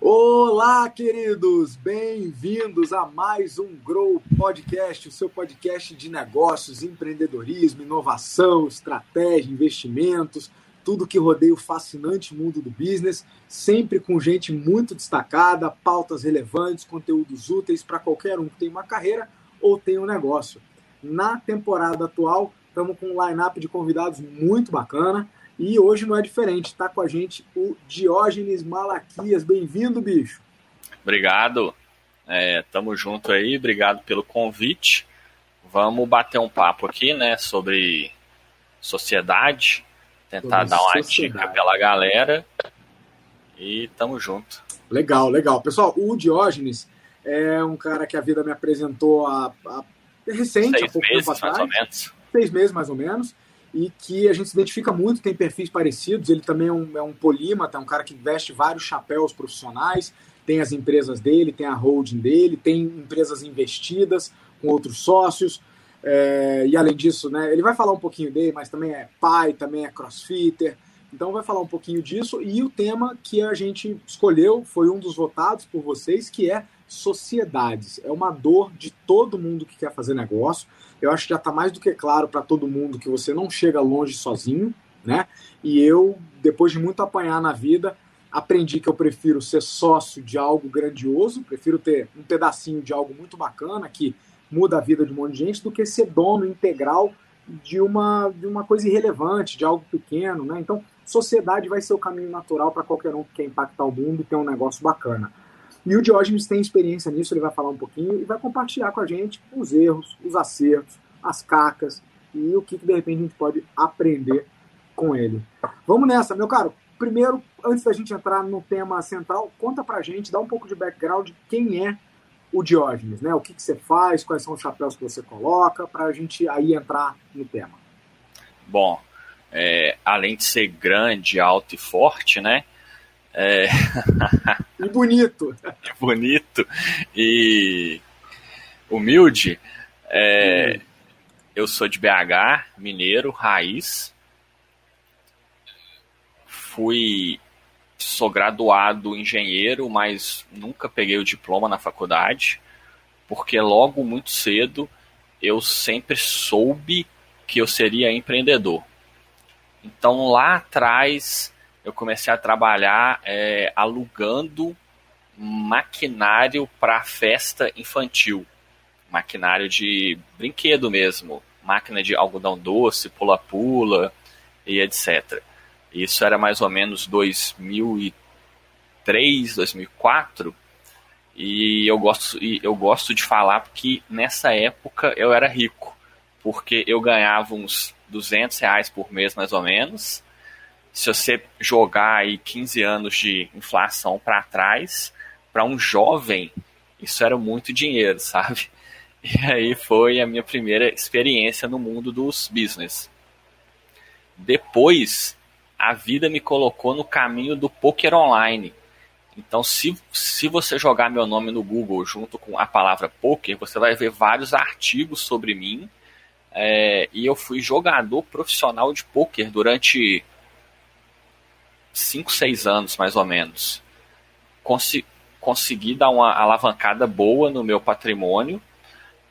Olá, queridos! Bem-vindos a mais um Grow Podcast, o seu podcast de negócios, empreendedorismo, inovação, estratégia, investimentos, tudo que rodeia o fascinante mundo do business, sempre com gente muito destacada, pautas relevantes, conteúdos úteis para qualquer um que tem uma carreira ou tem um negócio. Na temporada atual, estamos com um line-up de convidados muito bacana. E hoje não é diferente, está com a gente o Diógenes Malaquias. Bem-vindo, bicho. Obrigado. É, tamo junto aí, obrigado pelo convite. Vamos bater um papo aqui, né, sobre sociedade, tentar sobre dar uma sociedade. dica pela galera e tamo junto. Legal, legal. Pessoal, o Diógenes é um cara que a vida me apresentou a, a recente, Seis há pouco meses, tempo atrás. Mais ou menos. Seis meses, mais ou menos e que a gente se identifica muito, tem perfis parecidos. Ele também é um, é um polímata, é um cara que veste vários chapéus profissionais, tem as empresas dele, tem a holding dele, tem empresas investidas com outros sócios. É, e além disso, né, ele vai falar um pouquinho dele, mas também é pai, também é crossfitter. Então vai falar um pouquinho disso. E o tema que a gente escolheu foi um dos votados por vocês, que é sociedades. É uma dor de todo mundo que quer fazer negócio. Eu acho que já está mais do que claro para todo mundo que você não chega longe sozinho, né? E eu, depois de muito apanhar na vida, aprendi que eu prefiro ser sócio de algo grandioso, prefiro ter um pedacinho de algo muito bacana que muda a vida de um monte de gente, do que ser dono integral de uma, de uma coisa irrelevante, de algo pequeno, né? Então, sociedade vai ser o caminho natural para qualquer um que quer impactar o mundo e ter um negócio bacana. E o Diógenes tem experiência nisso, ele vai falar um pouquinho e vai compartilhar com a gente os erros, os acertos, as cacas e o que, que de repente a gente pode aprender com ele. Vamos nessa, meu caro. Primeiro, antes da gente entrar no tema central, conta pra gente, dá um pouco de background de quem é o Diógenes, né? O que, que você faz, quais são os chapéus que você coloca, para a gente aí entrar no tema. Bom, é, além de ser grande, alto e forte, né? É... e bonito. bonito e humilde. É... Hum. Eu sou de BH, mineiro, raiz. Fui. Sou graduado engenheiro, mas nunca peguei o diploma na faculdade, porque logo muito cedo eu sempre soube que eu seria empreendedor. Então lá atrás eu comecei a trabalhar é, alugando maquinário para festa infantil. Maquinário de brinquedo mesmo. Máquina de algodão doce, pula-pula e etc. Isso era mais ou menos 2003, 2004. E eu gosto, eu gosto de falar porque nessa época eu era rico. Porque eu ganhava uns 200 reais por mês mais ou menos se você jogar aí 15 anos de inflação para trás, para um jovem, isso era muito dinheiro, sabe? E aí foi a minha primeira experiência no mundo dos business. Depois, a vida me colocou no caminho do poker online. Então, se, se você jogar meu nome no Google junto com a palavra poker, você vai ver vários artigos sobre mim. É, e eu fui jogador profissional de poker durante 5, 6 anos mais ou menos. Consi consegui dar uma alavancada boa no meu patrimônio,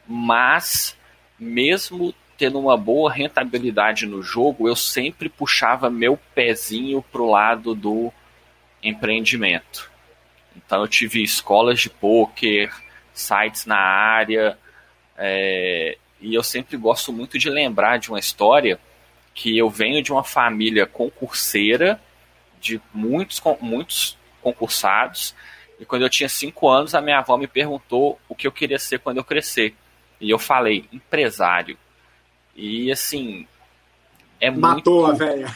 mas mesmo tendo uma boa rentabilidade no jogo, eu sempre puxava meu pezinho para o lado do empreendimento. Então eu tive escolas de poker, sites na área, é, e eu sempre gosto muito de lembrar de uma história que eu venho de uma família concurseira de muitos, muitos concursados. E quando eu tinha cinco anos, a minha avó me perguntou o que eu queria ser quando eu crescer. E eu falei, empresário. E assim, é Matou muito... a velha.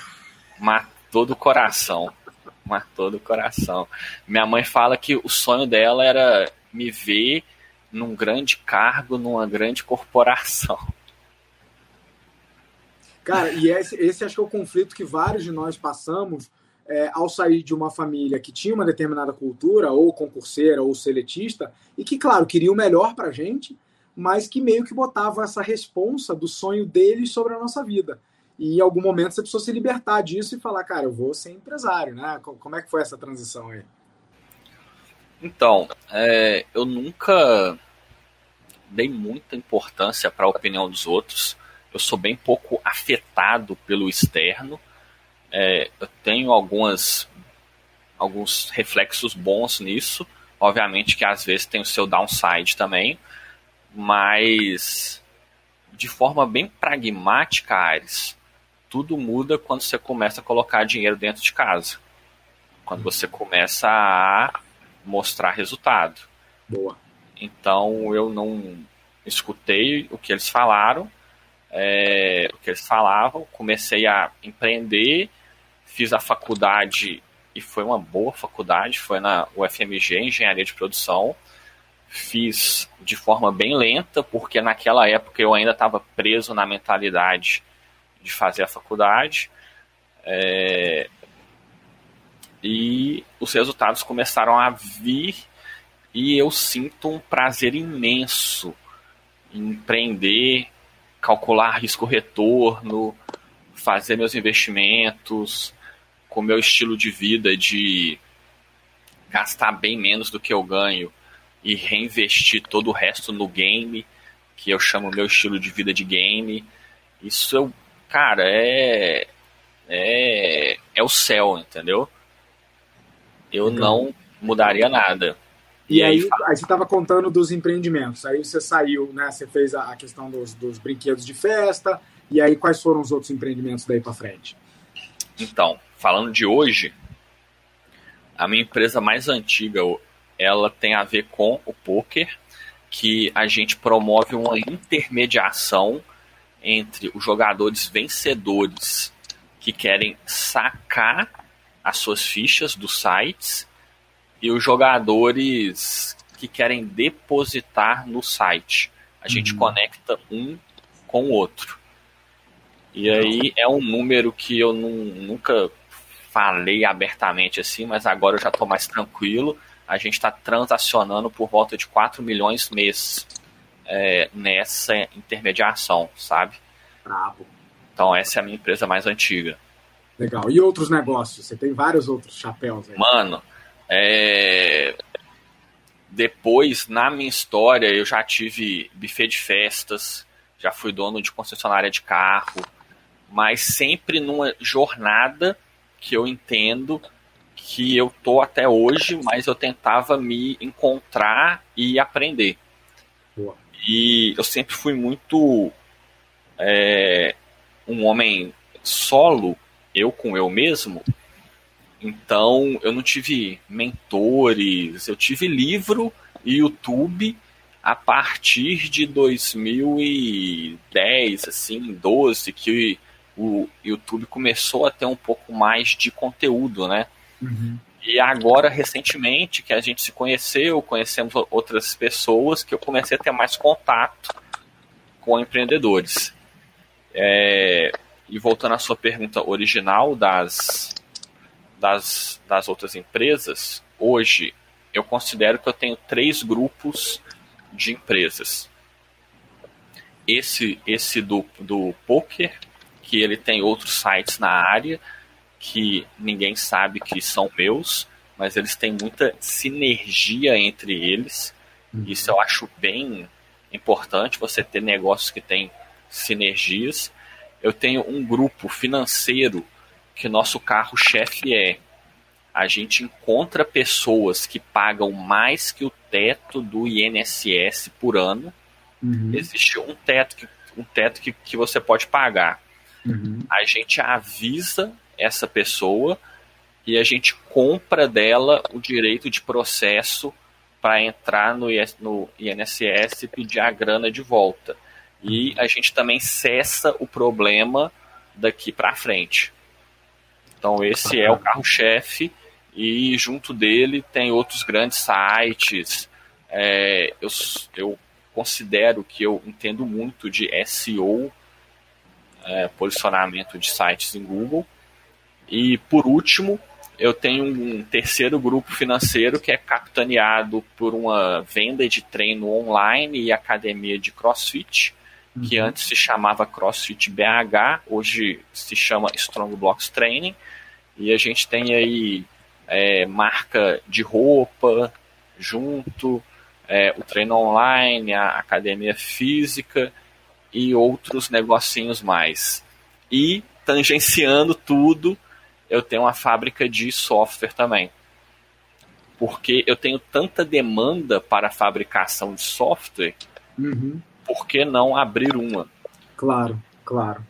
Matou do coração. Matou do coração. Minha mãe fala que o sonho dela era me ver num grande cargo, numa grande corporação. Cara, e esse, esse acho que é o conflito que vários de nós passamos é, ao sair de uma família que tinha uma determinada cultura, ou concurseira, ou seletista, e que, claro, queria o melhor para a gente, mas que meio que botava essa responsa do sonho deles sobre a nossa vida. E em algum momento você precisou se libertar disso e falar, cara, eu vou ser empresário, né? Como é que foi essa transição aí? Então, é, eu nunca dei muita importância para a opinião dos outros. Eu sou bem pouco afetado pelo externo. É, eu tenho algumas alguns reflexos bons nisso. Obviamente que às vezes tem o seu downside também, mas de forma bem pragmática, Ares, tudo muda quando você começa a colocar dinheiro dentro de casa. Quando você começa a mostrar resultado. Boa. Então eu não escutei o que eles falaram, é, o que eles falavam, comecei a empreender, fiz a faculdade e foi uma boa faculdade, foi na UFMG, Engenharia de Produção. Fiz de forma bem lenta, porque naquela época eu ainda estava preso na mentalidade de fazer a faculdade. É, e os resultados começaram a vir e eu sinto um prazer imenso em empreender, calcular risco-retorno, fazer meus investimentos, com meu estilo de vida de gastar bem menos do que eu ganho e reinvestir todo o resto no game, que eu chamo meu estilo de vida de game. Isso eu, cara, é é é o céu, entendeu? eu não mudaria nada. E, e aí, aí, aí, você estava contando dos empreendimentos. Aí você saiu, né? Você fez a, questão dos, dos brinquedos de festa. E aí, quais foram os outros empreendimentos daí para frente? Então, falando de hoje, a minha empresa mais antiga, ela tem a ver com o poker, que a gente promove uma intermediação entre os jogadores vencedores que querem sacar as suas fichas dos sites e os jogadores que querem depositar no site. A gente uhum. conecta um com o outro. E aí é um número que eu não, nunca falei abertamente assim, mas agora eu já estou mais tranquilo. A gente está transacionando por volta de 4 milhões mês é, nessa intermediação, sabe? Bravo. Então essa é a minha empresa mais antiga. Legal. E outros negócios? Você tem vários outros chapéus aí. Mano, é... depois, na minha história, eu já tive buffet de festas, já fui dono de concessionária de carro, mas sempre numa jornada que eu entendo que eu tô até hoje, mas eu tentava me encontrar e aprender. Boa. E eu sempre fui muito é, um homem solo eu com eu mesmo. Então eu não tive mentores, eu tive livro e YouTube a partir de 2010, assim, 12, que o YouTube começou a ter um pouco mais de conteúdo, né? Uhum. E agora, recentemente, que a gente se conheceu, conhecemos outras pessoas, que eu comecei a ter mais contato com empreendedores. É, e voltando à sua pergunta original das, das, das outras empresas, hoje eu considero que eu tenho três grupos de empresas. Esse, esse do, do poker, que ele tem outros sites na área que ninguém sabe que são meus, mas eles têm muita sinergia entre eles. Uhum. Isso eu acho bem importante, você ter negócios que têm sinergias eu tenho um grupo financeiro que nosso carro-chefe é. A gente encontra pessoas que pagam mais que o teto do INSS por ano. Uhum. Existe um teto, que, um teto que, que você pode pagar. Uhum. A gente avisa essa pessoa e a gente compra dela o direito de processo para entrar no, no INSS e pedir a grana de volta e a gente também cessa o problema daqui para frente. Então esse é o carro-chefe e junto dele tem outros grandes sites. É, eu, eu considero que eu entendo muito de SEO, é, posicionamento de sites em Google. E por último, eu tenho um terceiro grupo financeiro que é capitaneado por uma venda de treino online e academia de CrossFit, uhum. que antes se chamava CrossFit BH, hoje se chama Strong Blocks Training. E a gente tem aí é, marca de roupa junto, é, o treino online, a academia física e outros negocinhos mais. E tangenciando tudo eu tenho uma fábrica de software também. Porque eu tenho tanta demanda para a fabricação de software, uhum. por que não abrir uma? Claro, claro.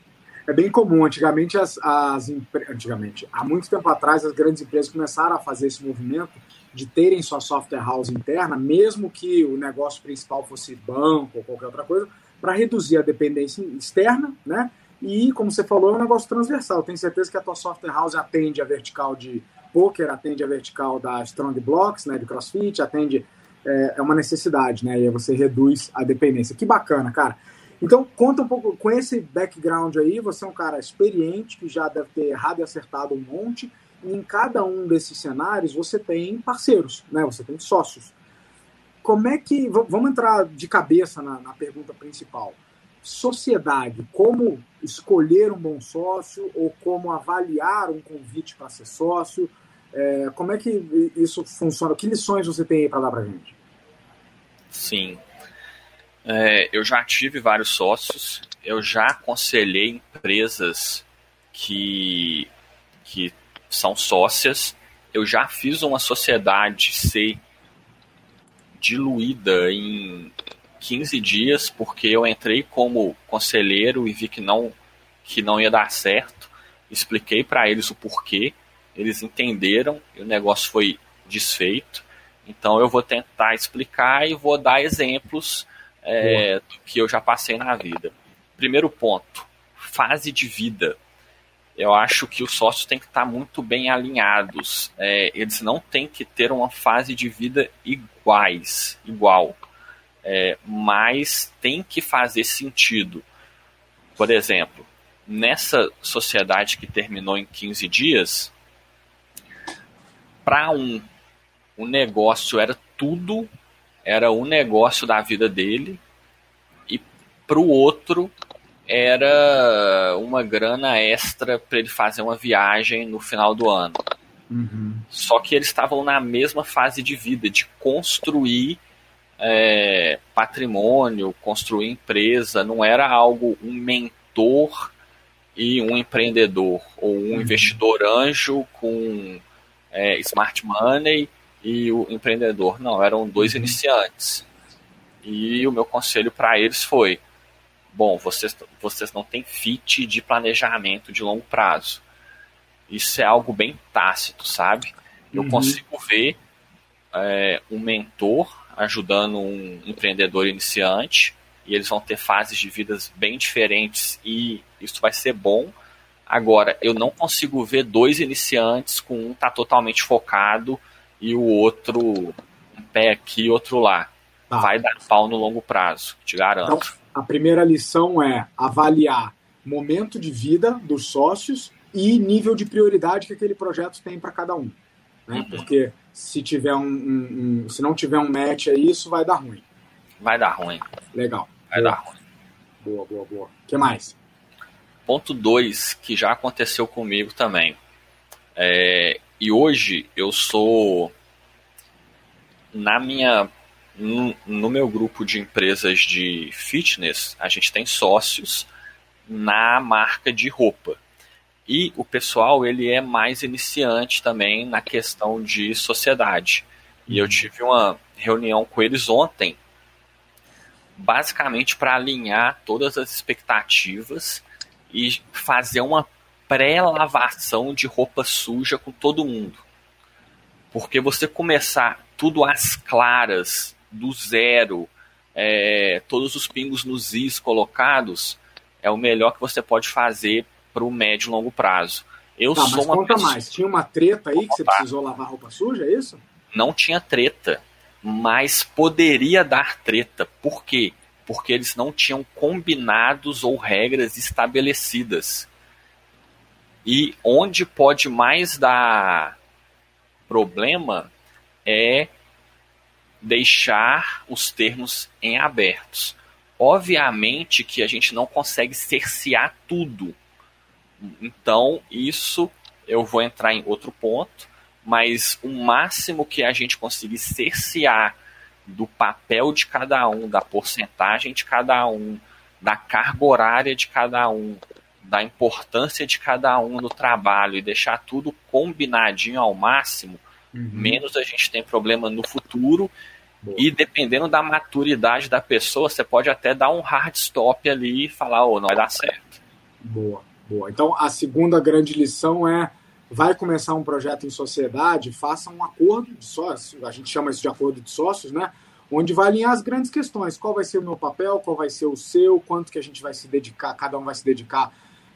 É bem comum. Antigamente, as, as antigamente, há muito tempo atrás, as grandes empresas começaram a fazer esse movimento de terem sua software house interna, mesmo que o negócio principal fosse banco ou qualquer outra coisa, para reduzir a dependência externa, né? E, como você falou, é um negócio transversal. Tenho certeza que a tua software house atende a vertical de poker, atende a vertical da Strong Blocks, né, de CrossFit, atende é, é uma necessidade, né? E aí você reduz a dependência. Que bacana, cara. Então, conta um pouco, com esse background aí, você é um cara experiente, que já deve ter errado e acertado um monte, e em cada um desses cenários você tem parceiros, né? Você tem sócios. Como é que. Vamos entrar de cabeça na, na pergunta principal sociedade, como escolher um bom sócio ou como avaliar um convite para ser sócio. É, como é que isso funciona? Que lições você tem aí para dar para gente? Sim. É, eu já tive vários sócios, eu já aconselhei empresas que, que são sócias, eu já fiz uma sociedade ser diluída em 15 dias, porque eu entrei como conselheiro e vi que não, que não ia dar certo. Expliquei para eles o porquê, eles entenderam e o negócio foi desfeito. Então eu vou tentar explicar e vou dar exemplos é, do que eu já passei na vida. Primeiro ponto, fase de vida. Eu acho que os sócios têm que estar muito bem alinhados. É, eles não têm que ter uma fase de vida iguais, igual é, mas tem que fazer sentido. Por exemplo, nessa sociedade que terminou em 15 dias, para um, o negócio era tudo, era o negócio da vida dele, e para o outro era uma grana extra para ele fazer uma viagem no final do ano. Uhum. Só que eles estavam na mesma fase de vida, de construir é, patrimônio, construir empresa, não era algo um mentor e um empreendedor, ou um uhum. investidor anjo com é, smart money e o empreendedor. Não, eram dois uhum. iniciantes. E o meu conselho para eles foi: bom, vocês, vocês não têm fit de planejamento de longo prazo. Isso é algo bem tácito, sabe? Eu uhum. consigo ver é, um mentor ajudando um empreendedor iniciante e eles vão ter fases de vidas bem diferentes e isso vai ser bom. Agora, eu não consigo ver dois iniciantes com um tá totalmente focado e o outro um pé aqui e outro lá. Tá. Vai dar pau no longo prazo, te garanto. Então, a primeira lição é avaliar momento de vida dos sócios e nível de prioridade que aquele projeto tem para cada um. Né? Uhum. Porque se tiver um, um, um, se não tiver um match aí, isso vai dar ruim. Vai dar ruim. Legal. Vai boa. dar ruim. Boa, boa, boa. O que mais? Ponto 2, que já aconteceu comigo também. É, e hoje eu sou na minha no, no, meu grupo de empresas de fitness, a gente tem sócios na marca de roupa. E o pessoal ele é mais iniciante também na questão de sociedade. E eu tive uma reunião com eles ontem, basicamente para alinhar todas as expectativas e fazer uma pré-lavação de roupa suja com todo mundo. Porque você começar tudo às claras, do zero, é, todos os pingos nos is colocados, é o melhor que você pode fazer para o médio e longo prazo. Eu tá, sou uma conta pessoa... mais. Tinha uma treta aí que você precisou lavar roupa suja, é isso? Não tinha treta, mas poderia dar treta. Por quê? Porque eles não tinham combinados ou regras estabelecidas. E onde pode mais dar problema é deixar os termos em abertos. Obviamente que a gente não consegue cercear tudo. Então, isso eu vou entrar em outro ponto, mas o máximo que a gente conseguir cercear do papel de cada um, da porcentagem de cada um, da carga horária de cada um, da importância de cada um no trabalho e deixar tudo combinadinho ao máximo, uhum. menos a gente tem problema no futuro. Boa. E dependendo da maturidade da pessoa, você pode até dar um hard stop ali e falar, ô, oh, não vai dar certo. Boa, boa. Então a segunda grande lição é vai começar um projeto em sociedade, faça um acordo de sócios, a gente chama isso de acordo de sócios, né? Onde vai alinhar as grandes questões. Qual vai ser o meu papel, qual vai ser o seu, quanto que a gente vai se dedicar, cada um vai se dedicar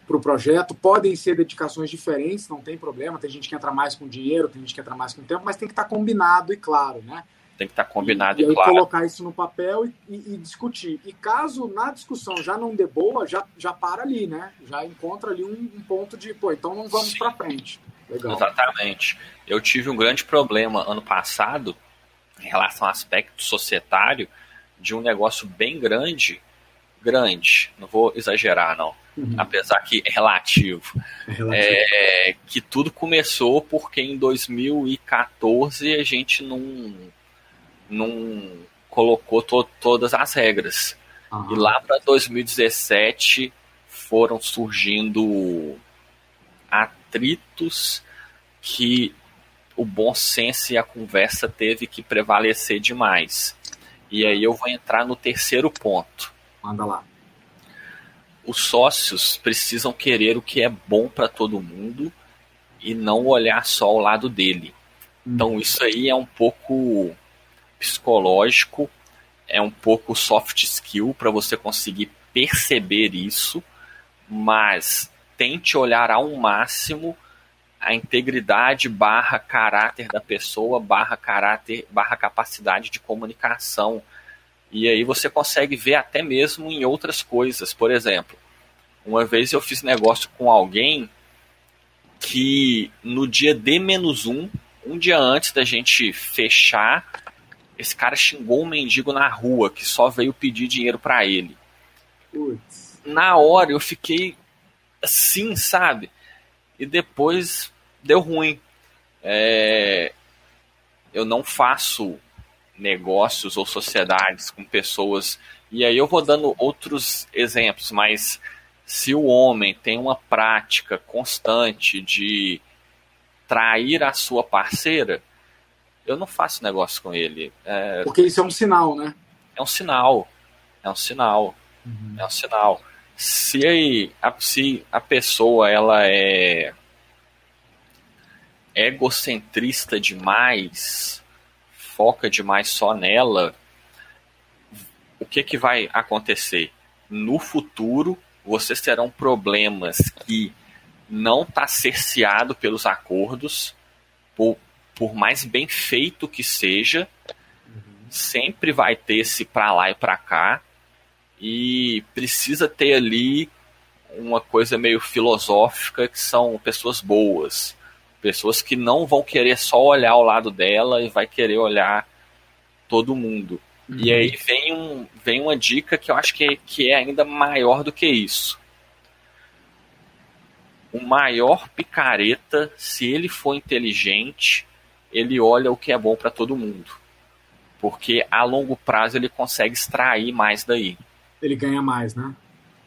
para o projeto. Podem ser dedicações diferentes, não tem problema. Tem gente que entra mais com dinheiro, tem gente que entra mais com tempo, mas tem que estar tá combinado e claro, né? Tem que estar tá combinado e, e, e claro. colocar isso no papel e, e, e, discutir. E caso na discussão já não dê boa, já, já para ali, né? Já encontra ali um, um ponto de, pô, então não vamos para frente. Legal. Exatamente. Eu tive um grande problema ano passado em relação ao aspecto societário de um negócio bem grande, grande, não vou exagerar não, uhum. apesar que é relativo, é relativo. É, que tudo começou porque em 2014 a gente não, não colocou to todas as regras. Uhum. E lá para 2017 foram surgindo atritos que o bom senso e a conversa teve que prevalecer demais. E aí eu vou entrar no terceiro ponto. Manda lá. Os sócios precisam querer o que é bom para todo mundo e não olhar só o lado dele. Hum. Então isso aí é um pouco psicológico, é um pouco soft skill para você conseguir perceber isso, mas tente olhar ao máximo a integridade barra caráter da pessoa, barra caráter, barra capacidade de comunicação. E aí você consegue ver até mesmo em outras coisas. Por exemplo, uma vez eu fiz negócio com alguém que no dia D menos um, um dia antes da gente fechar, esse cara xingou um mendigo na rua que só veio pedir dinheiro para ele. Na hora eu fiquei assim, sabe? E depois deu ruim. É, eu não faço negócios ou sociedades com pessoas. E aí eu vou dando outros exemplos, mas se o homem tem uma prática constante de trair a sua parceira, eu não faço negócio com ele. É, Porque isso é um sinal, né? É um sinal. É um sinal. Uhum. É um sinal se a, se a pessoa ela é egocentrista demais, foca demais só nela, o que, que vai acontecer? No futuro, vocês terão problemas que não está cerceado pelos acordos, por, por mais bem feito que seja, uhum. sempre vai ter esse para lá e para cá, e precisa ter ali uma coisa meio filosófica que são pessoas boas, pessoas que não vão querer só olhar o lado dela e vai querer olhar todo mundo. Uhum. E aí vem, um, vem uma dica que eu acho que é, que é ainda maior do que isso. O maior picareta, se ele for inteligente, ele olha o que é bom para todo mundo. Porque a longo prazo ele consegue extrair mais daí ele ganha mais, né?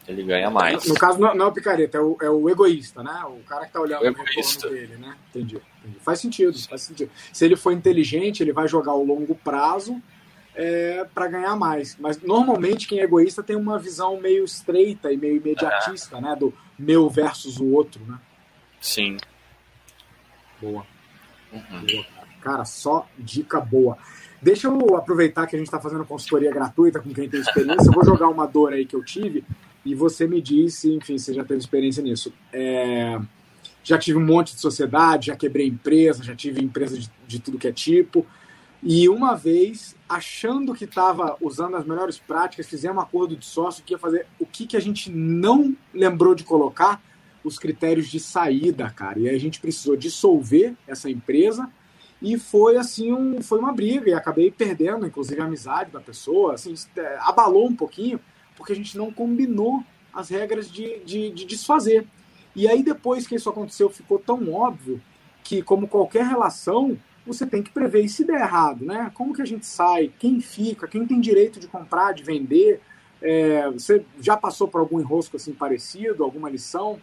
Ele ganha mais. No caso, não, é o picareta, é o, é o egoísta, né? O cara que tá olhando o, o retorno dele, né? Entendi, entendi, Faz sentido, faz sentido. Se ele for inteligente, ele vai jogar o longo prazo é, para ganhar mais. Mas normalmente quem é egoísta tem uma visão meio estreita e meio imediatista, é. né? Do meu versus o outro, né? Sim. Boa. Uhum. Boa. Cara, só dica boa. Deixa eu aproveitar que a gente está fazendo consultoria gratuita com quem tem experiência. Eu vou jogar uma dor aí que eu tive e você me disse, enfim, você já teve experiência nisso. É, já tive um monte de sociedade, já quebrei empresa, já tive empresa de, de tudo que é tipo. E uma vez, achando que estava usando as melhores práticas, fizemos um acordo de sócio que ia fazer o que, que a gente não lembrou de colocar, os critérios de saída, cara. E aí a gente precisou dissolver essa empresa e foi assim um, foi uma briga e acabei perdendo, inclusive a amizade da pessoa, assim, é, abalou um pouquinho porque a gente não combinou as regras de, de, de desfazer. E aí depois que isso aconteceu ficou tão óbvio que como qualquer relação você tem que prever e se der errado, né? Como que a gente sai? Quem fica? Quem tem direito de comprar, de vender? É, você já passou por algum enrosco assim parecido, alguma lição?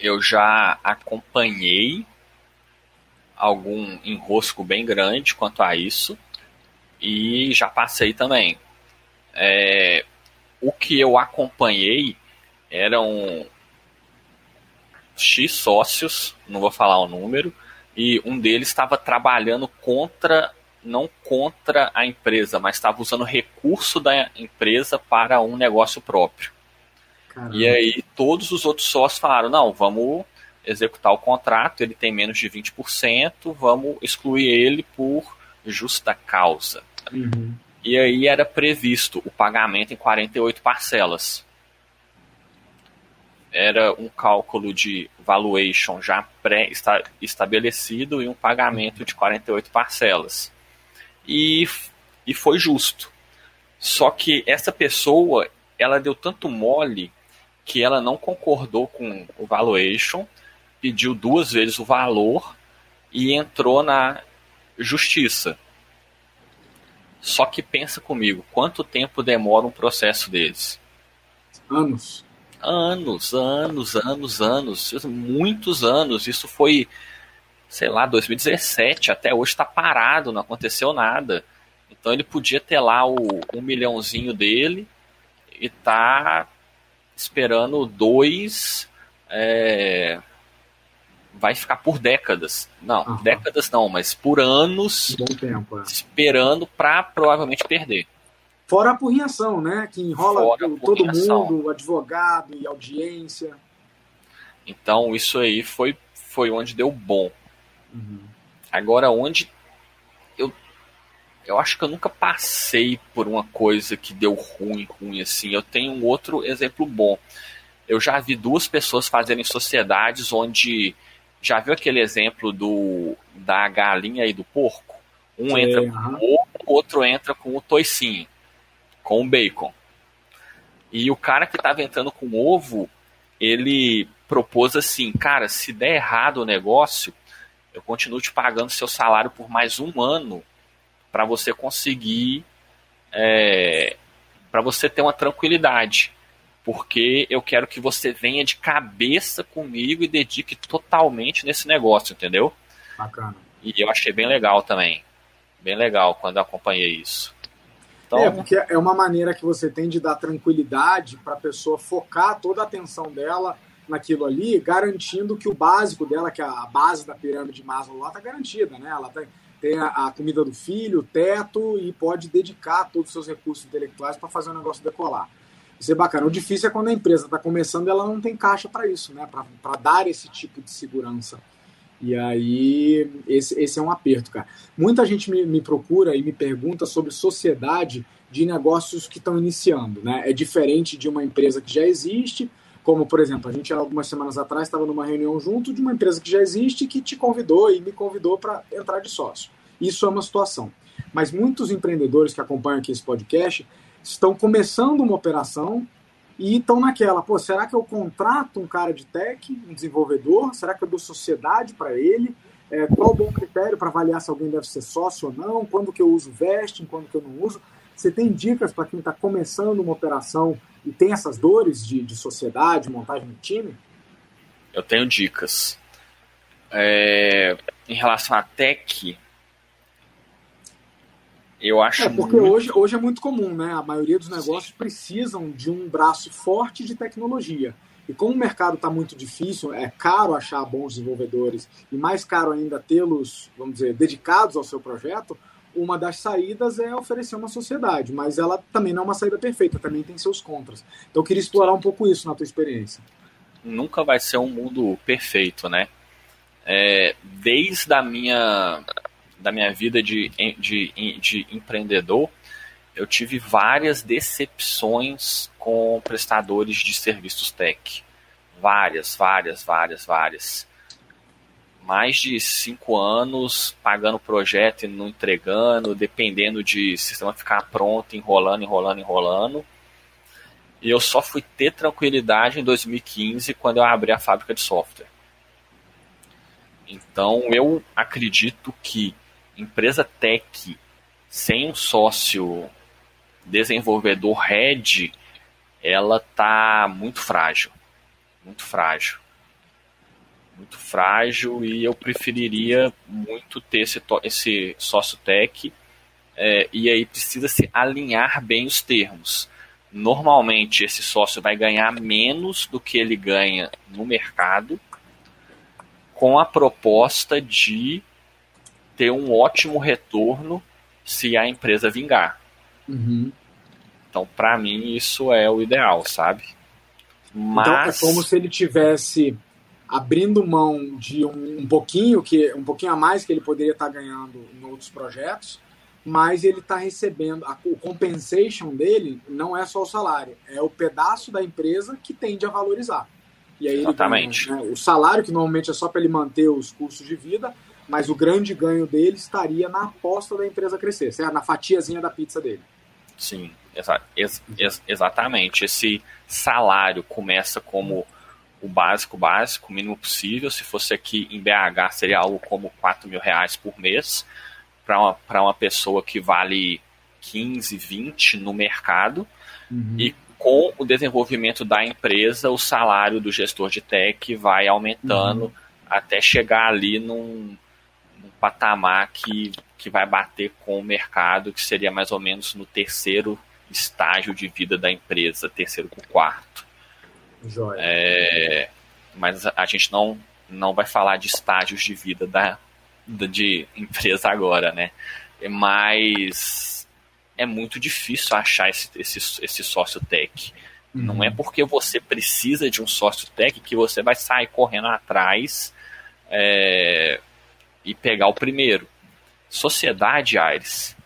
Eu já acompanhei algum enrosco bem grande quanto a isso e já passei também. É, o que eu acompanhei eram X sócios, não vou falar o número, e um deles estava trabalhando contra, não contra a empresa, mas estava usando recurso da empresa para um negócio próprio. Caramba. E aí todos os outros sócios falaram: não, vamos executar o contrato, ele tem menos de 20%, vamos excluir ele por justa causa. Uhum. E aí era previsto o pagamento em 48 parcelas. Era um cálculo de valuation já pré-estabelecido e um pagamento de 48 parcelas. E, e foi justo. Só que essa pessoa, ela deu tanto mole que ela não concordou com o valuation pediu duas vezes o valor e entrou na justiça. Só que pensa comigo, quanto tempo demora um processo deles? Anos. Anos, anos, anos, anos, muitos anos. Isso foi, sei lá, 2017, até hoje está parado, não aconteceu nada. Então ele podia ter lá o um milhãozinho dele e tá esperando dois é, vai ficar por décadas. Não, uhum. décadas não, mas por anos tempo, é. esperando para provavelmente perder. Fora a apurrinhação, né? Que enrola todo mundo, advogado e audiência. Então isso aí foi, foi onde deu bom. Uhum. Agora, onde eu, eu acho que eu nunca passei por uma coisa que deu ruim, ruim assim. Eu tenho um outro exemplo bom. Eu já vi duas pessoas fazerem sociedades onde já viu aquele exemplo do da galinha e do porco? Um Sim, entra com o ovo, o outro entra com o toicinho, com o bacon. E o cara que estava entrando com o ovo, ele propôs assim, cara, se der errado o negócio, eu continuo te pagando seu salário por mais um ano para você conseguir, é, para você ter uma tranquilidade porque eu quero que você venha de cabeça comigo e dedique totalmente nesse negócio, entendeu? Bacana. E eu achei bem legal também. Bem legal quando acompanhei isso. Então, é, porque é uma maneira que você tem de dar tranquilidade para a pessoa focar toda a atenção dela naquilo ali, garantindo que o básico dela, que é a base da pirâmide de Maslow lá, está garantida, né? Ela tem, tem a, a, comida do filho, o teto e pode dedicar todos os seus recursos intelectuais para fazer o negócio decolar. Isso é bacana. O difícil é quando a empresa está começando ela não tem caixa para isso, né? Para dar esse tipo de segurança. E aí, esse, esse é um aperto, cara. Muita gente me, me procura e me pergunta sobre sociedade de negócios que estão iniciando, né? É diferente de uma empresa que já existe, como, por exemplo, a gente algumas semanas atrás estava numa reunião junto de uma empresa que já existe que te convidou e me convidou para entrar de sócio. Isso é uma situação. Mas muitos empreendedores que acompanham aqui esse podcast estão começando uma operação e estão naquela, pô, será que eu contrato um cara de tech, um desenvolvedor? Será que eu dou sociedade para ele? É, qual o bom critério para avaliar se alguém deve ser sócio ou não? Quando que eu uso vesting, quando que eu não uso? Você tem dicas para quem está começando uma operação e tem essas dores de, de sociedade, montagem de time? Eu tenho dicas. É, em relação à tech, eu acho. É, porque muito... hoje, hoje é muito comum, né? A maioria dos negócios Sim. precisam de um braço forte de tecnologia. E como o mercado está muito difícil, é caro achar bons desenvolvedores e mais caro ainda tê-los, vamos dizer, dedicados ao seu projeto, uma das saídas é oferecer uma sociedade, mas ela também não é uma saída perfeita, também tem seus contras. Então eu queria explorar um pouco isso na tua experiência. Nunca vai ser um mundo perfeito, né? É, desde a minha da minha vida de, de, de empreendedor, eu tive várias decepções com prestadores de serviços tech. Várias, várias, várias, várias. mais de cinco anos pagando projeto e não entregando, dependendo de sistema ficar pronto, enrolando, enrolando, enrolando. E eu só fui ter tranquilidade em 2015 quando eu abri a fábrica de software. Então eu acredito que empresa tech sem um sócio desenvolvedor head, ela tá muito frágil, muito frágil, muito frágil e eu preferiria muito ter esse, esse sócio tech é, e aí precisa se alinhar bem os termos. Normalmente esse sócio vai ganhar menos do que ele ganha no mercado com a proposta de ter um ótimo retorno se a empresa vingar. Uhum. Então, para mim, isso é o ideal, sabe? Mas... Então, é como se ele tivesse abrindo mão de um, um pouquinho que um pouquinho a mais que ele poderia estar ganhando em outros projetos, mas ele está recebendo a, o compensation dele não é só o salário, é o pedaço da empresa que tende a valorizar. E aí Exatamente. Ganha, né, o salário, que normalmente é só para ele manter os custos de vida, mas o grande ganho dele estaria na aposta da empresa crescer, certo? na fatiazinha da pizza dele. Sim, exa ex ex exatamente. Esse salário começa como o básico, básico, o mínimo possível. Se fosse aqui em BH, seria algo como 4 mil reais por mês para uma, uma pessoa que vale 15, 20 no mercado. Uhum. E com o desenvolvimento da empresa, o salário do gestor de tech vai aumentando uhum. até chegar ali num, num, patamar que, que vai bater com o mercado, que seria mais ou menos no terceiro estágio de vida da empresa, terceiro para quarto. É, mas a gente não, não vai falar de estágios de vida da, de empresa agora, né? Mas é muito difícil achar esse, esse, esse sócio tech. Uhum. Não é porque você precisa de um sócio tech que você vai sair correndo atrás é, e pegar o primeiro. Sociedade, Aires,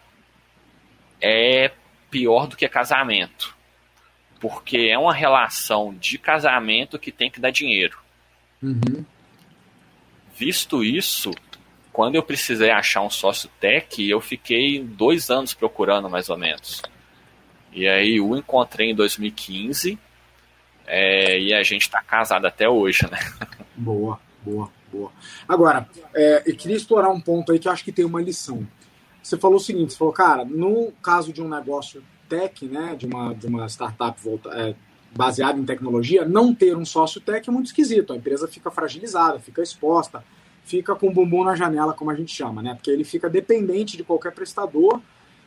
é pior do que casamento. Porque é uma relação de casamento que tem que dar dinheiro. Uhum. Visto isso, quando eu precisei achar um sócio tech, eu fiquei dois anos procurando, mais ou menos. E aí o encontrei em 2015 é, e a gente está casado até hoje, né? Boa, boa, boa. Agora, é, eu queria explorar um ponto aí que eu acho que tem uma lição. Você falou o seguinte, você falou, cara, no caso de um negócio tech, né, de uma, de uma startup volta, é, baseada em tecnologia, não ter um sócio tech é muito esquisito. A empresa fica fragilizada, fica exposta, fica com o bumbum na janela, como a gente chama, né? Porque ele fica dependente de qualquer prestador,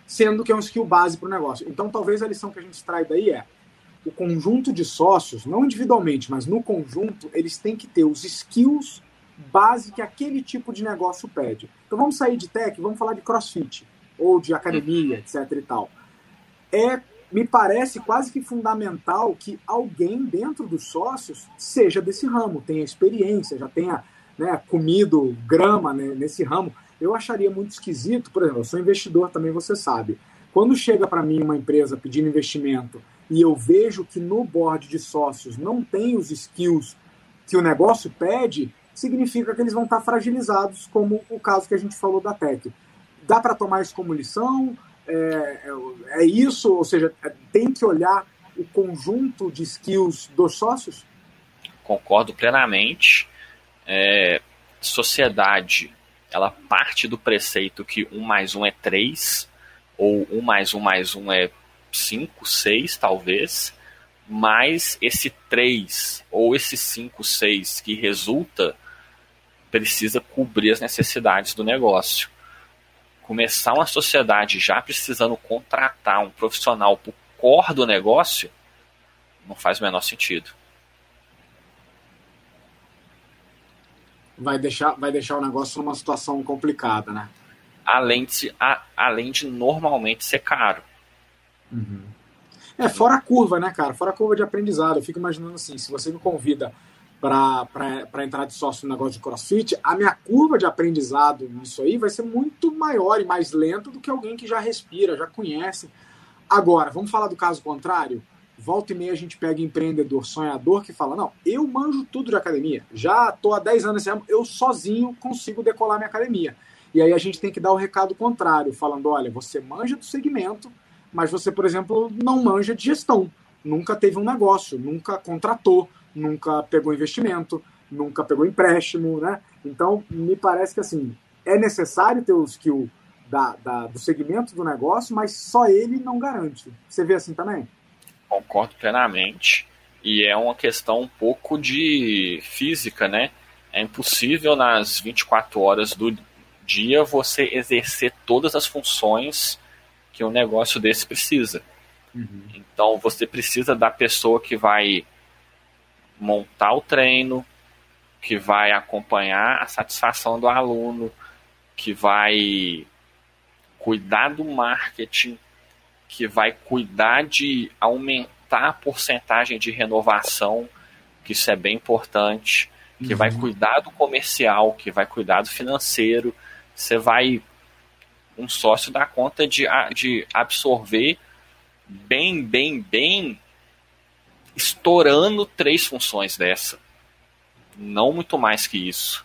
sendo que é um skill base para o negócio. Então, talvez a lição que a gente extrai daí é o conjunto de sócios, não individualmente, mas no conjunto, eles têm que ter os skills base que aquele tipo de negócio pede. Então, vamos sair de tech, vamos falar de crossfit, ou de academia, etc e tal. É, me parece quase que fundamental que alguém dentro dos sócios seja desse ramo, tenha experiência, já tenha né, comido grama né, nesse ramo, eu acharia muito esquisito. Por exemplo, eu sou investidor também, você sabe. Quando chega para mim uma empresa pedindo investimento e eu vejo que no board de sócios não tem os skills que o negócio pede, significa que eles vão estar fragilizados, como o caso que a gente falou da Tech. Dá para tomar isso como lição? É, é, é isso? Ou seja, é, tem que olhar o conjunto de skills dos sócios? Concordo plenamente é, sociedade ela parte do preceito que 1 mais 1 é 3, ou 1 mais 1 mais 1 é 5, 6 talvez, mas esse 3 ou esse 5, 6 que resulta precisa cobrir as necessidades do negócio. Começar uma sociedade já precisando contratar um profissional para o core do negócio não faz o menor sentido. vai deixar, vai deixar o negócio numa situação complicada, né? Além de, a, além de normalmente ser caro. Uhum. É, fora a curva, né, cara? Fora a curva de aprendizado. Eu fico imaginando assim, se você me convida para entrar de sócio no negócio de crossfit, a minha curva de aprendizado nisso aí vai ser muito maior e mais lenta do que alguém que já respira, já conhece. Agora, vamos falar do caso contrário? volta e meia a gente pega empreendedor, sonhador que fala: Não, eu manjo tudo de academia, já estou há 10 anos nesse eu sozinho consigo decolar minha academia. E aí a gente tem que dar o recado contrário, falando: Olha, você manja do segmento, mas você, por exemplo, não manja de gestão, nunca teve um negócio, nunca contratou, nunca pegou investimento, nunca pegou empréstimo, né? Então, me parece que assim, é necessário ter o skill da, da, do segmento do negócio, mas só ele não garante. Você vê assim também? Concordo plenamente. E é uma questão um pouco de física, né? É impossível nas 24 horas do dia você exercer todas as funções que um negócio desse precisa. Uhum. Então você precisa da pessoa que vai montar o treino, que vai acompanhar a satisfação do aluno, que vai cuidar do marketing, que vai cuidar de aumentar a porcentagem de renovação, que isso é bem importante, que uhum. vai cuidar do comercial, que vai cuidar do financeiro. Você vai. Um sócio dá conta de, de absorver bem, bem, bem, estourando três funções dessa. Não muito mais que isso.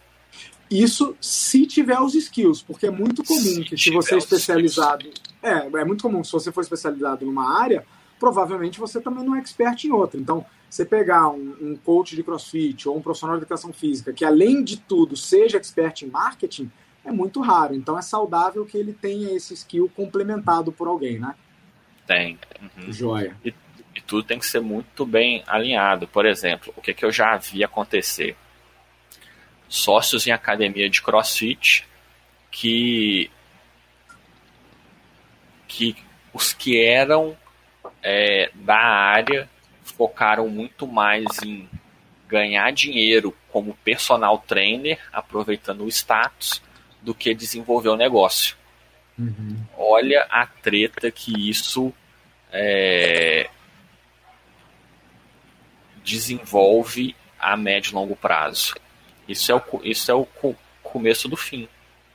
Isso se tiver os skills, porque é muito comum se que se você é especializado. É, é muito comum se você for especializado numa área, provavelmente você também não é expert em outra. Então, você pegar um, um coach de crossfit ou um profissional de educação física que, além de tudo, seja expert em marketing, é muito raro. Então, é saudável que ele tenha esse skill complementado por alguém, né? Tem. Uhum. Joia. E, e, tudo tem que ser muito bem alinhado. Por exemplo, o que, que eu já vi acontecer? sócios em academia de crossfit que, que os que eram é, da área focaram muito mais em ganhar dinheiro como personal trainer, aproveitando o status, do que desenvolver o negócio. Uhum. Olha a treta que isso é, desenvolve a médio e longo prazo. Isso é o, isso é o começo do fim.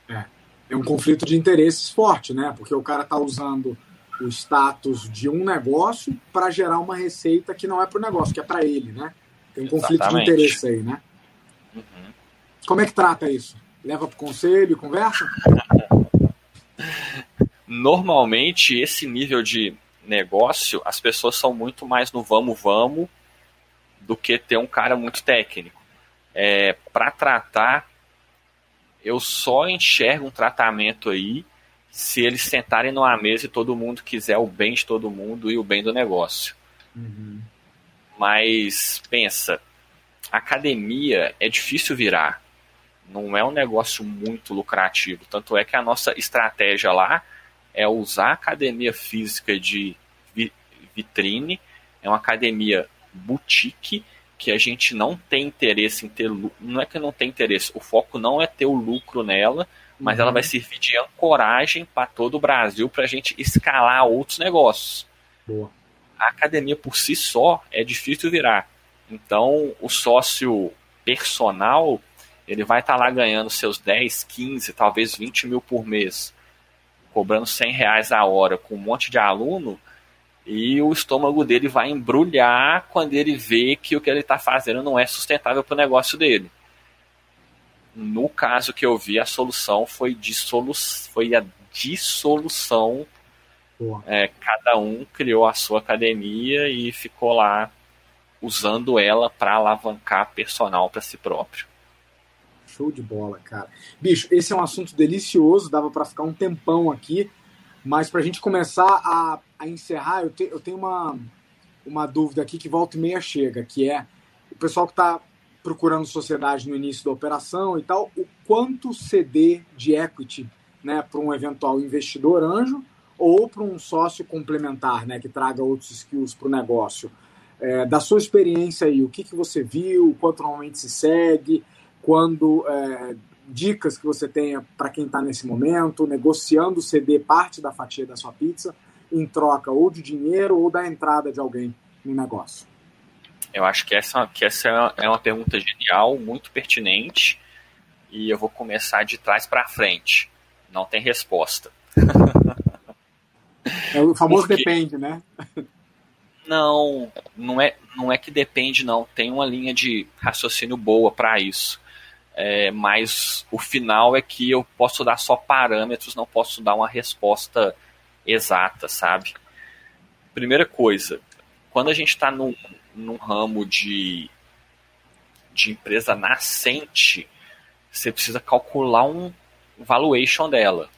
É. é um conflito de interesses forte, né? Porque o cara tá usando o status de um negócio para gerar uma receita que não é para o negócio, que é para ele, né? Tem um conflito Exatamente. de interesse aí, né? Uhum. Como é que trata isso? Leva para o conselho, conversa? Normalmente, esse nível de negócio, as pessoas são muito mais no vamos, vamos do que ter um cara muito técnico é, para tratar, eu só enxergo um tratamento aí se eles sentarem numa mesa e todo mundo quiser o bem de todo mundo e o bem do negócio. Uhum. Mas pensa, academia é difícil virar. Não é um negócio muito lucrativo. Tanto é que a nossa estratégia lá é usar a academia física de vitrine, é uma academia boutique que a gente não tem interesse em ter não é que não tem interesse, o foco não é ter o lucro nela, mas uhum. ela vai servir de ancoragem para todo o Brasil para a gente escalar outros negócios. Boa. A academia por si só é difícil virar. Então, o sócio personal, ele vai estar tá lá ganhando seus 10, 15, talvez 20 mil por mês, cobrando 100 reais a hora com um monte de aluno, e o estômago dele vai embrulhar quando ele vê que o que ele está fazendo não é sustentável para o negócio dele. No caso que eu vi, a solução foi, dissolu foi a dissolução. É, cada um criou a sua academia e ficou lá usando ela para alavancar personal para si próprio. Show de bola, cara. Bicho, esse é um assunto delicioso, dava para ficar um tempão aqui. Mas para a gente começar a, a encerrar, eu, te, eu tenho uma, uma dúvida aqui que volta e meia chega, que é o pessoal que está procurando sociedade no início da operação e tal, o quanto ceder de equity né, para um eventual investidor anjo ou para um sócio complementar né, que traga outros skills para o negócio. É, da sua experiência aí, o que, que você viu, quanto normalmente se segue, quando é, dicas que você tenha para quem está nesse momento, negociando ceder parte da fatia da sua pizza em troca ou de dinheiro ou da entrada de alguém no negócio? Eu acho que essa, que essa é uma pergunta genial, muito pertinente, e eu vou começar de trás para frente. Não tem resposta. É o famoso Porque... depende, né? Não, não é, não é que depende, não. Tem uma linha de raciocínio boa para isso. É, mas o final é que eu posso dar só parâmetros, não posso dar uma resposta exata, sabe? Primeira coisa, quando a gente está num, num ramo de, de empresa nascente, você precisa calcular um valuation dela.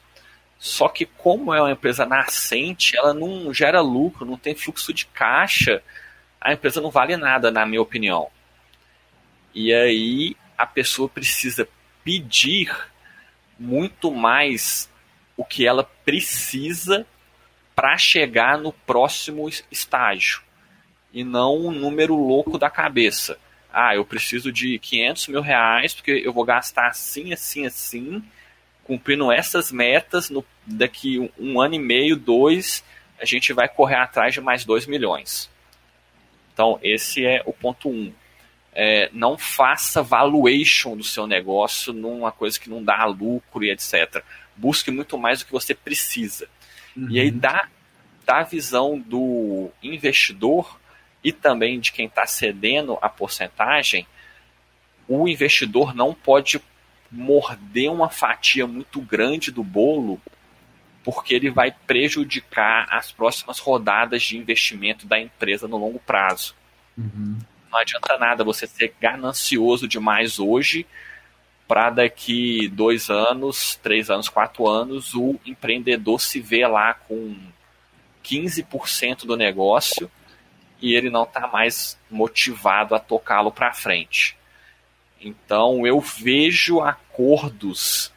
Só que como é uma empresa nascente, ela não gera lucro, não tem fluxo de caixa, a empresa não vale nada, na minha opinião. E aí a pessoa precisa pedir muito mais o que ela precisa para chegar no próximo estágio e não um número louco da cabeça. Ah, eu preciso de 500 mil reais porque eu vou gastar assim, assim, assim cumprindo essas metas, no, daqui um, um, ano e meio, dois, a gente vai correr atrás de mais 2 milhões. Então, esse é o ponto 1. Um. É, não faça valuation do seu negócio numa coisa que não dá lucro e etc. Busque muito mais do que você precisa. Uhum. E aí uhum. dá, dá a visão do investidor e também de quem está cedendo a porcentagem, o investidor não pode morder uma fatia muito grande do bolo, porque ele vai prejudicar as próximas rodadas de investimento da empresa no longo prazo. Uhum. Não adianta nada você ser ganancioso demais hoje para daqui dois anos, três anos, quatro anos, o empreendedor se vê lá com 15% do negócio e ele não está mais motivado a tocá-lo para frente. Então eu vejo acordos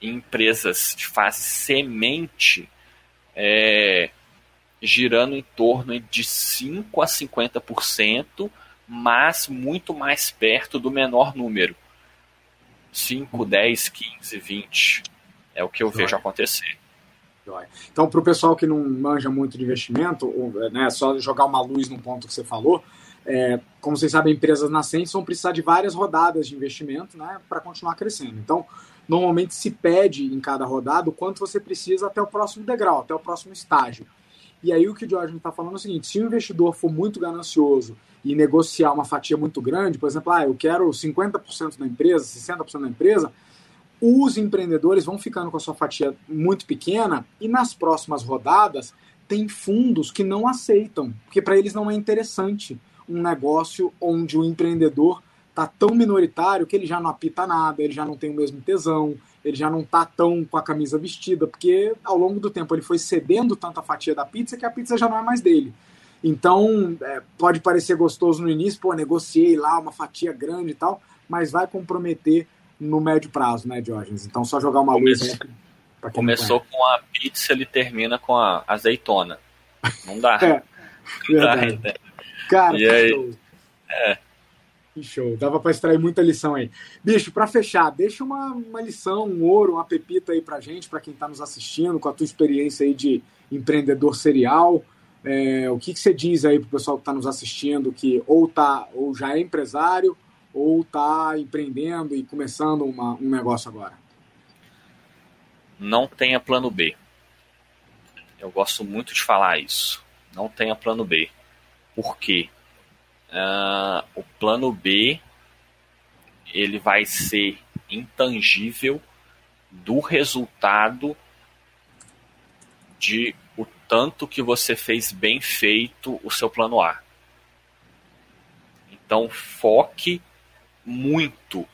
em empresas de fase semente é, girando em torno de 5 a 50%, mas muito mais perto do menor número. 5, 10, 15, 20. É o que eu vejo acontecer. Então, para o pessoal que não manja muito de investimento, né, só jogar uma luz no ponto que você falou, é, como vocês sabem, empresas nascentes vão precisar de várias rodadas de investimento né, para continuar crescendo. Então, normalmente se pede em cada rodada o quanto você precisa até o próximo degrau, até o próximo estágio. E aí o que o Jorge está falando é o seguinte: se o investidor for muito ganancioso e negociar uma fatia muito grande, por exemplo, ah, eu quero 50% da empresa, 60% da empresa, os empreendedores vão ficando com a sua fatia muito pequena e nas próximas rodadas tem fundos que não aceitam, porque para eles não é interessante um negócio onde o empreendedor está tão minoritário que ele já não apita nada, ele já não tem o mesmo tesão, ele já não está tão com a camisa vestida, porque ao longo do tempo ele foi cedendo tanta fatia da pizza que a pizza já não é mais dele. Então, é, pode parecer gostoso no início, pô, negociei lá uma fatia grande e tal, mas vai comprometer no médio prazo, né, Diógenes? Então, só jogar uma Começou, luz aí. Começou com a pizza, ele termina com a azeitona. Não dá. é, não dá, né? Cara, e aí? Show. É. Que show. Dava para extrair muita lição aí. Bicho, para fechar, deixa uma, uma lição, um ouro, uma pepita aí pra gente, para quem está nos assistindo, com a tua experiência aí de empreendedor serial. É, o que, que você diz aí pro pessoal que está nos assistindo, que ou tá, ou já é empresário, ou está empreendendo e começando uma, um negócio agora? Não tenha plano B. Eu gosto muito de falar isso. Não tenha plano B. Por quê? Uh, o plano B ele vai ser intangível do resultado de o tanto que você fez bem feito o seu plano A. Então foque muito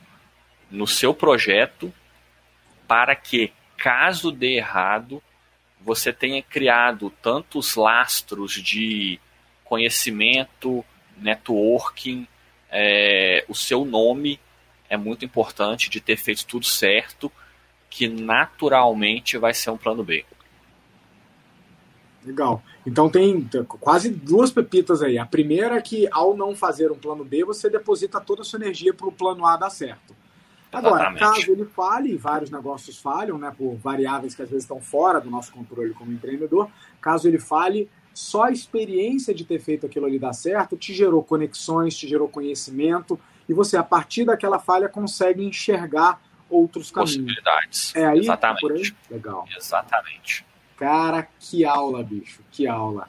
no seu projeto para que, caso dê errado, você tenha criado tantos lastros de conhecimento, networking, é, o seu nome é muito importante de ter feito tudo certo, que naturalmente vai ser um plano B. Legal. Então tem quase duas pepitas aí. A primeira é que ao não fazer um plano B, você deposita toda a sua energia para o plano A dar certo. Agora, Exatamente. caso ele fale, vários negócios falham, né, por variáveis que às vezes estão fora do nosso controle como empreendedor, caso ele fale, só a experiência de ter feito aquilo ali dar certo te gerou conexões, te gerou conhecimento, e você, a partir daquela falha, consegue enxergar outros caminhos. Possibilidades. É aí? Exatamente. Por aí? Legal. Exatamente. Cara, que aula, bicho, que aula.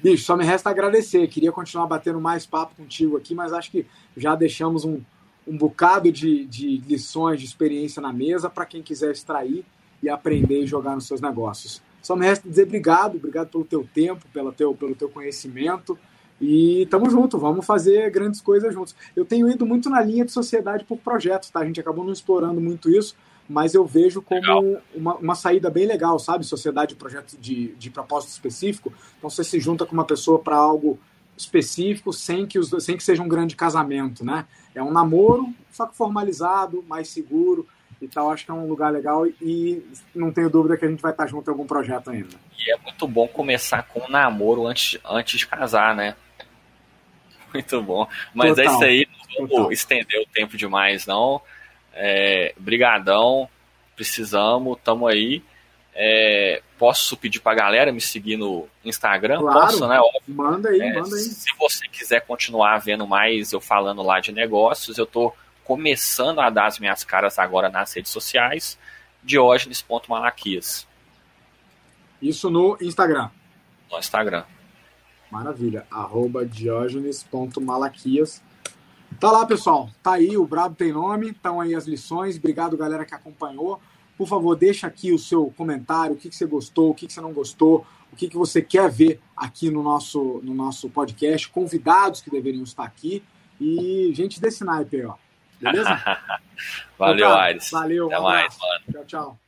Bicho, só me resta agradecer. Queria continuar batendo mais papo contigo aqui, mas acho que já deixamos um, um bocado de, de lições, de experiência na mesa para quem quiser extrair e aprender e jogar nos seus negócios. Só me resta dizer obrigado, obrigado pelo teu tempo, pelo teu, pelo teu conhecimento. E tamo junto, vamos fazer grandes coisas juntos. Eu tenho ido muito na linha de sociedade por projetos, tá? A gente acabou não explorando muito isso, mas eu vejo como uma, uma, saída bem legal, sabe? Sociedade de projeto de, de propósito específico. Então você se junta com uma pessoa para algo específico sem que, os, sem que seja um grande casamento, né? É um namoro, só que formalizado, mais seguro e tal. Acho que é um lugar legal e não tenho dúvida que a gente vai estar junto em algum projeto ainda. E é muito bom começar com um namoro antes, antes de casar, né? Muito bom. Mas Total. é isso aí, não vamos Total. estender o tempo demais, não. É, brigadão, precisamos, tamo aí. É, posso pedir pra galera me seguir no Instagram? Claro, posso, né? Óbvio. Manda aí, é, manda aí. Se você quiser continuar vendo mais eu falando lá de negócios, eu tô começando a dar as minhas caras agora nas redes sociais, diógenes.malaquias. Isso no Instagram. No Instagram. Maravilha. Arroba diógenes.malaquias. Tá lá, pessoal. Tá aí, o Brabo tem nome, estão aí as lições. Obrigado, galera, que acompanhou. Por favor, deixa aqui o seu comentário, o que, que você gostou, o que, que você não gostou, o que, que você quer ver aqui no nosso, no nosso podcast, convidados que deveriam estar aqui e gente desse naipe aí, ó. Beleza? Valeu, Aires. Valeu, Até mais, mano. Tchau, tchau.